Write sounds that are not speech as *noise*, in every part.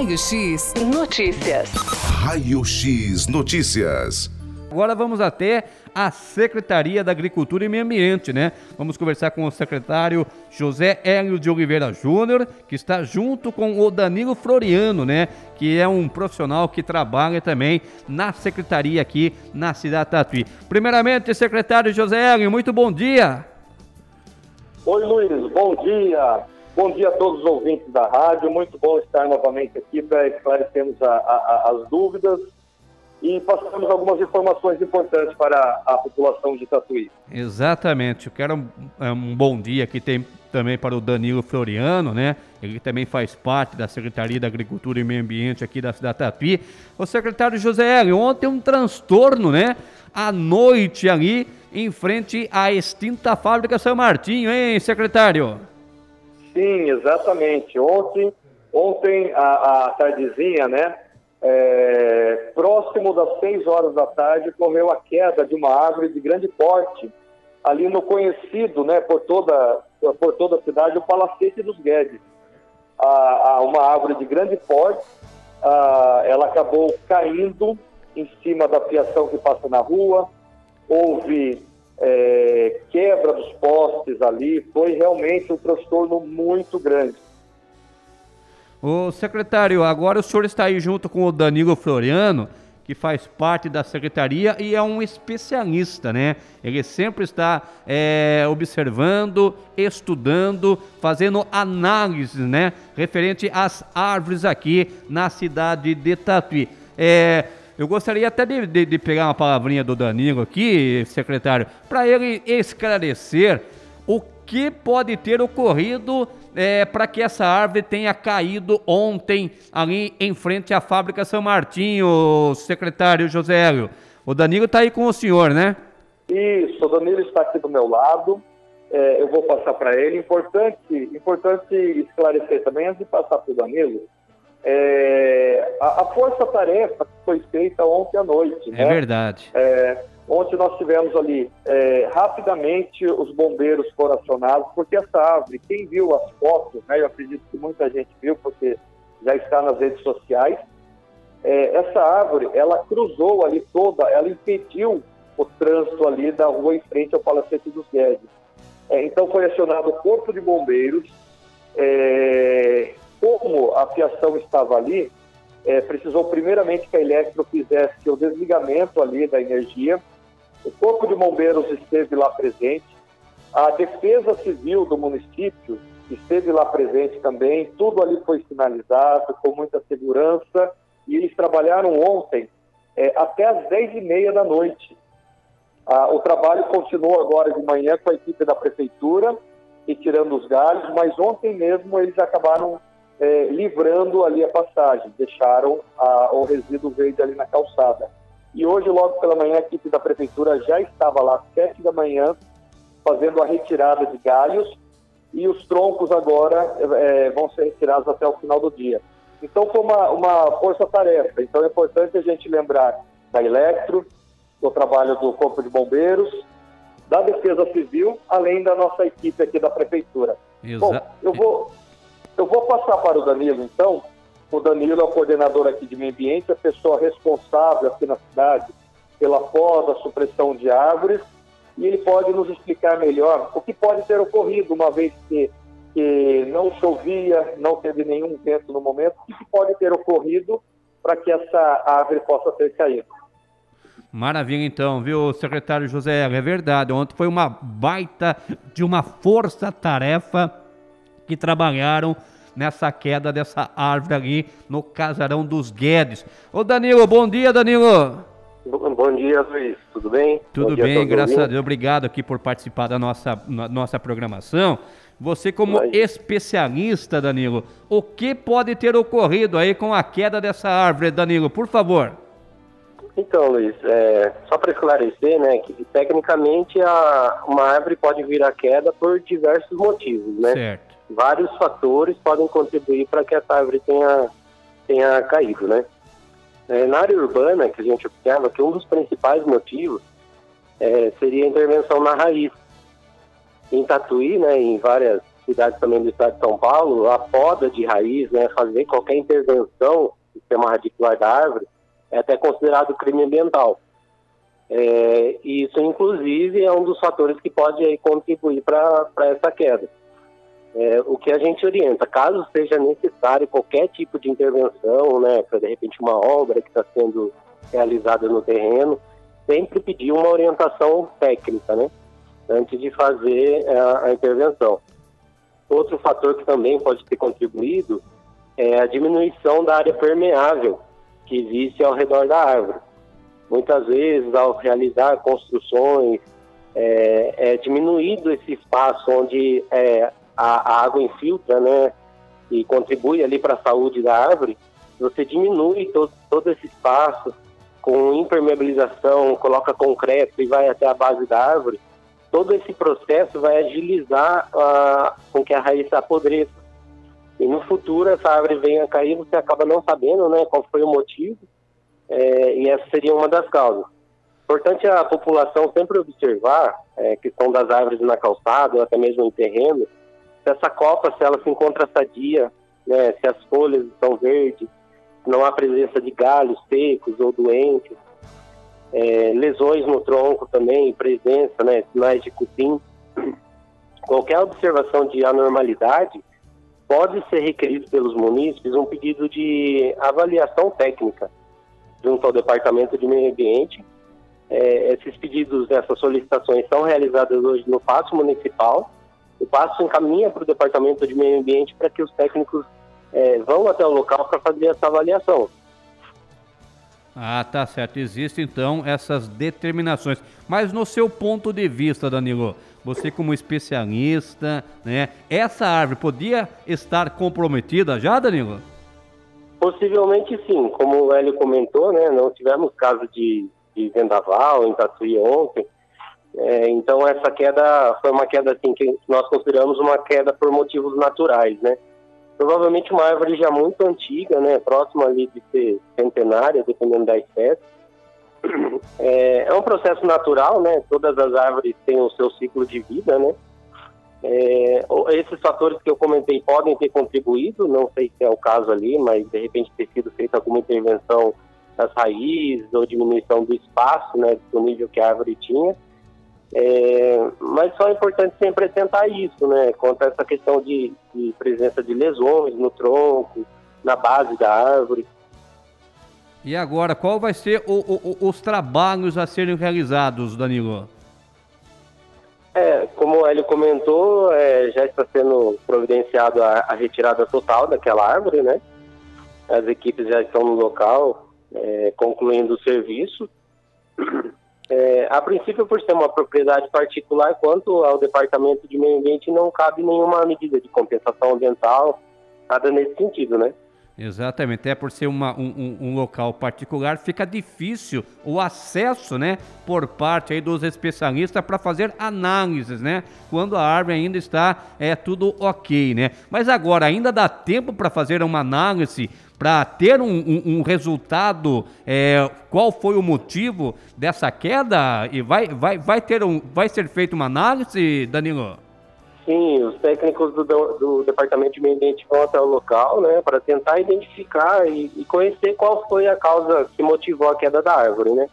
Raio X Notícias. Raio X Notícias. Agora vamos até a Secretaria da Agricultura e Meio Ambiente, né? Vamos conversar com o secretário José Hélio de Oliveira Júnior, que está junto com o Danilo Floriano, né? Que é um profissional que trabalha também na secretaria aqui na cidade Tatuí. Primeiramente, secretário José Hélio, muito bom dia. Oi, Luiz, bom dia. Bom dia a todos os ouvintes da rádio. Muito bom estar novamente aqui para esclarecermos a, a, as dúvidas e passamos algumas informações importantes para a população de Tatuí. Exatamente. Eu quero um, é, um bom dia aqui tem também para o Danilo Floriano, né? Ele também faz parte da Secretaria da Agricultura e Meio Ambiente aqui da cidade de Tatuí. O secretário José Hélio, ontem um transtorno, né? À noite ali, em frente à extinta fábrica São Martinho, hein, secretário? Sim, exatamente. Ontem, ontem a, a tardezinha, né? é, próximo das 6 horas da tarde, ocorreu a queda de uma árvore de grande porte, ali no conhecido, né, por toda, por toda a cidade, o Palacete dos Guedes. A, a uma árvore de grande porte, a, ela acabou caindo em cima da fiação que passa na rua, houve é, quebra dos postes ali, foi realmente um transtorno muito grande. O secretário, agora o senhor está aí junto com o Danilo Floriano, que faz parte da secretaria e é um especialista, né? Ele sempre está é, observando, estudando, fazendo análises, né? Referente às árvores aqui na cidade de Tatuí. É, eu gostaria até de, de, de pegar uma palavrinha do Danilo aqui, secretário, para ele esclarecer o que pode ter ocorrido é, para que essa árvore tenha caído ontem ali em frente à fábrica São Martinho, secretário José Hélio. O Danilo está aí com o senhor, né? Isso, o Danilo está aqui do meu lado. É, eu vou passar para ele. Importante, importante esclarecer também, antes de passar para o Danilo, é, a, a força-tarefa que foi feita ontem à noite. É né? verdade. É, Ontem nós tivemos ali, é, rapidamente, os bombeiros foram acionados, porque essa árvore, quem viu as fotos, né, eu acredito que muita gente viu, porque já está nas redes sociais, é, essa árvore, ela cruzou ali toda, ela impediu o trânsito ali da rua em frente ao Palacete dos Guedes. É, então foi acionado o Corpo de Bombeiros, é, como a fiação estava ali, é, precisou primeiramente que a Eletro fizesse o desligamento ali da energia, o Corpo de Bombeiros esteve lá presente, a Defesa Civil do município esteve lá presente também, tudo ali foi sinalizado com muita segurança. E eles trabalharam ontem é, até as 10 e meia da noite. Ah, o trabalho continuou agora de manhã com a equipe da prefeitura, retirando os galhos, mas ontem mesmo eles acabaram é, livrando ali a passagem, deixaram a, o resíduo verde ali na calçada. E hoje, logo pela manhã, a equipe da prefeitura já estava lá às sete da manhã, fazendo a retirada de galhos, e os troncos agora é, vão ser retirados até o final do dia. Então, foi uma, uma força-tarefa. Então, é importante a gente lembrar da Electro, do trabalho do Corpo de Bombeiros, da Defesa Civil, além da nossa equipe aqui da Prefeitura. Exato. Bom, eu vou, eu vou passar para o Danilo, então, o Danilo é o coordenador aqui de meio ambiente, a pessoa responsável aqui na cidade pela poda, supressão de árvores, e ele pode nos explicar melhor o que pode ter ocorrido, uma vez que, que não chovia, não teve nenhum vento no momento, o que pode ter ocorrido para que essa árvore possa ter caído. Maravilha, então, viu, secretário José? É verdade. Ontem foi uma baita de uma força-tarefa que trabalharam nessa queda dessa árvore ali no casarão dos Guedes. Ô Danilo, bom dia, Danilo. Bom dia, Luiz. Tudo bem? Tudo bem, graças a Deus. Obrigado aqui por participar da nossa, nossa programação. Você, como especialista, Danilo, o que pode ter ocorrido aí com a queda dessa árvore, Danilo? Por favor. Então, Luiz, é, só para esclarecer, né, que tecnicamente a, uma árvore pode vir à queda por diversos motivos, né? Certo vários fatores podem contribuir para que essa árvore tenha, tenha caído, né? É, na área urbana, que a gente observa que um dos principais motivos é, seria a intervenção na raiz. Em Tatuí, né, em várias cidades também do estado de São Paulo, a poda de raiz, né, fazer qualquer intervenção no sistema radicular da árvore, é até considerado crime ambiental. É, isso, inclusive, é um dos fatores que pode aí, contribuir para essa queda. É, o que a gente orienta, caso seja necessário qualquer tipo de intervenção, né, de repente uma obra que está sendo realizada no terreno, sempre pedir uma orientação técnica, né, antes de fazer a, a intervenção. Outro fator que também pode ter contribuído é a diminuição da área permeável que existe ao redor da árvore. Muitas vezes, ao realizar construções, é, é diminuído esse espaço onde é, a, a, água infiltra, né, e contribui ali para a saúde da árvore. Você diminui todo, todo esse espaço com impermeabilização, coloca concreto e vai até a base da árvore. Todo esse processo vai agilizar uh, com que a raiz apodreça. E no futuro essa árvore venha a cair, você acaba não sabendo né, qual foi o motivo, é, e essa seria uma das causas. Importante a população sempre observar é, que são das árvores na calçada ou até mesmo em terreno, se essa copa, se ela se encontra sadia, né, se as folhas estão verdes, não há presença de galhos secos ou doentes, é, lesões no tronco também, presença, né, sinais de cupim. Qualquer observação de anormalidade pode ser requerido pelos munícipes um pedido de avaliação técnica junto ao Departamento de Meio Ambiente. É, esses pedidos, essas solicitações são realizadas hoje no Passo Municipal. O Passo encaminha para o Departamento de Meio Ambiente para que os técnicos é, vão até o local para fazer essa avaliação. Ah, tá certo. Existem então essas determinações. Mas no seu ponto de vista, Danilo, você como especialista, né? Essa árvore podia estar comprometida já, Danilo? Possivelmente sim, como o Hélio comentou, né? Não tivemos caso de, de vendaval em Tatuí ontem. É, então essa queda foi uma queda assim que nós consideramos uma queda por motivos naturais, né? Provavelmente uma árvore já muito antiga, né? Próxima ali de ser centenária, dependendo da espécie. *clears throat* É, é um processo natural, né? Todas as árvores têm o seu ciclo de vida, né? É, esses fatores que eu comentei podem ter contribuído, não sei se é o caso ali, mas de repente ter sido feita alguma intervenção das raízes ou diminuição do espaço né, disponível que a árvore tinha. É, mas só é importante sempre atentar isso, né, quanto a essa questão de, de presença de lesões no tronco, na base da árvore. E agora, qual vai ser o, o, os trabalhos a serem realizados, Danilo? É, como ele comentou, é, já está sendo providenciado a, a, retirada total daquela árvore, né? As equipes já estão no local, é, concluindo o serviço. É, a princípio, por ser uma propriedade particular, quanto ao Departamento de Meio Ambiente, não cabe nenhuma medida de compensação ambiental, nada nesse sentido, né? Exatamente, até por ser uma, um, um, local particular, fica difícil o acesso, né, por parte aí dos especialistas para fazer análises, né, quando a árvore ainda está é tudo ok, né. Mas agora ainda dá tempo para fazer uma análise para ter um, um, um resultado, é, qual foi o motivo dessa queda e vai, vai, vai ter um, vai ser feita uma análise, Danilo? Sim, os técnicos do, do Departamento de Meio Ambiente vão até o local, né, para tentar identificar e, e, conhecer qual foi a causa que motivou a queda da árvore, né.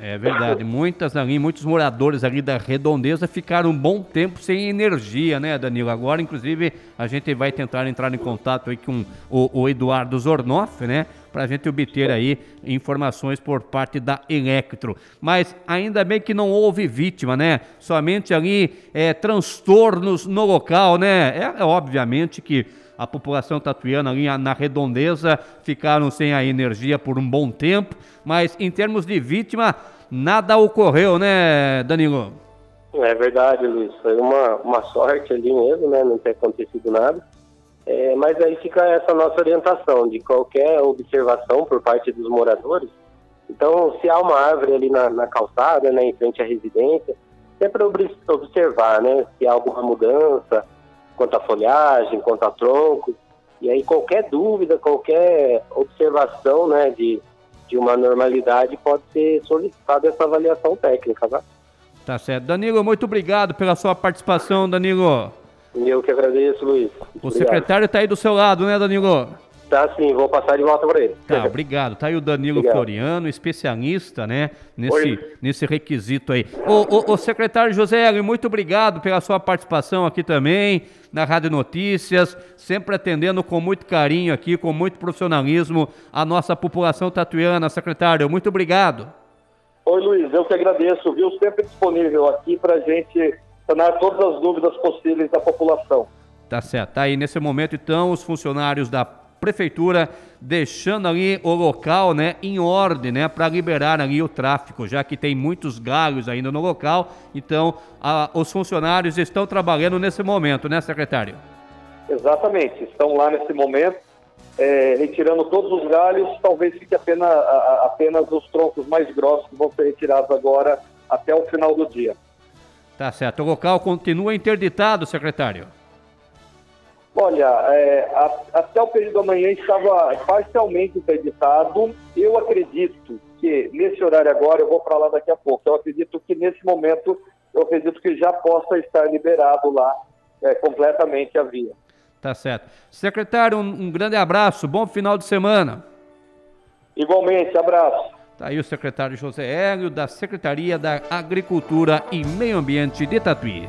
É verdade, muitas ali, muitos moradores ali da redondeza ficaram um bom tempo sem energia, né, Danilo? Agora, inclusive, a gente vai tentar entrar em contato aí com o, o Eduardo Zornoff, né, para a gente obter aí informações por parte da Electro. Mas ainda bem que não houve vítima, né? Somente ali é, transtornos no local, né? É, é obviamente que a população tatuiana ali na redondeza ficaram sem a energia por um bom tempo, mas em termos de vítima, nada ocorreu, né, Danilo? É verdade, Luiz. Foi uma, uma sorte ali mesmo, né? Não ter acontecido nada. É, mas aí fica essa nossa orientação de qualquer observação por parte dos moradores. Então, se há uma árvore ali na, na calçada, né, em frente à residência, sempre observar, né, se há alguma mudança quanto à folhagem, quanto a tronco. E aí qualquer dúvida, qualquer observação, né, de, de uma normalidade pode ser solicitada essa avaliação técnica, tá? Tá certo. Danilo, muito obrigado pela sua participação, Danilo. Eu que agradeço, Luiz. O secretário está aí do seu lado, né, Danilo? Tá sim, vou passar de volta para ele. Tá, obrigado. Tá aí o Danilo Obrigado. Floriano, especialista, né, nesse, Oi. nesse requisito aí. Ô, ô, ô, secretário José Hélio, muito obrigado pela sua participação aqui também, na Rádio Notícias, sempre atendendo com muito carinho aqui, com muito profissionalismo, a nossa população tatuiana, secretário. Muito obrigado. Oi, Luiz, eu que agradeço, viu? Sempre disponível aqui para a gente sanar todas as dúvidas possíveis da população. Tá certo. Tá aí nesse momento, então, os funcionários da prefeitura deixando ali o local, né, em ordem, né, para liberar ali o tráfego, já que tem muitos galhos ainda no local. Então, a- os funcionários estão trabalhando nesse momento, né, secretário? Exatamente, estão lá nesse momento, é, retirando todos os galhos, talvez fique apenas, a- apenas os troncos mais grossos que vão ser retirados agora até o final do dia. Tá certo. O local continua interditado, secretário. Olha, é, a- até o período da manhã estava parcialmente interditado. Eu acredito que nesse horário agora, eu vou para lá daqui a pouco, eu acredito que nesse momento, eu acredito que já possa estar liberado lá é, completamente a via. Tá certo. Secretário, um, um grande abraço, bom final de semana. Igualmente, abraço. Tá aí o secretário José Hélio, da Secretaria da Agricultura e Meio Ambiente de Tatuí.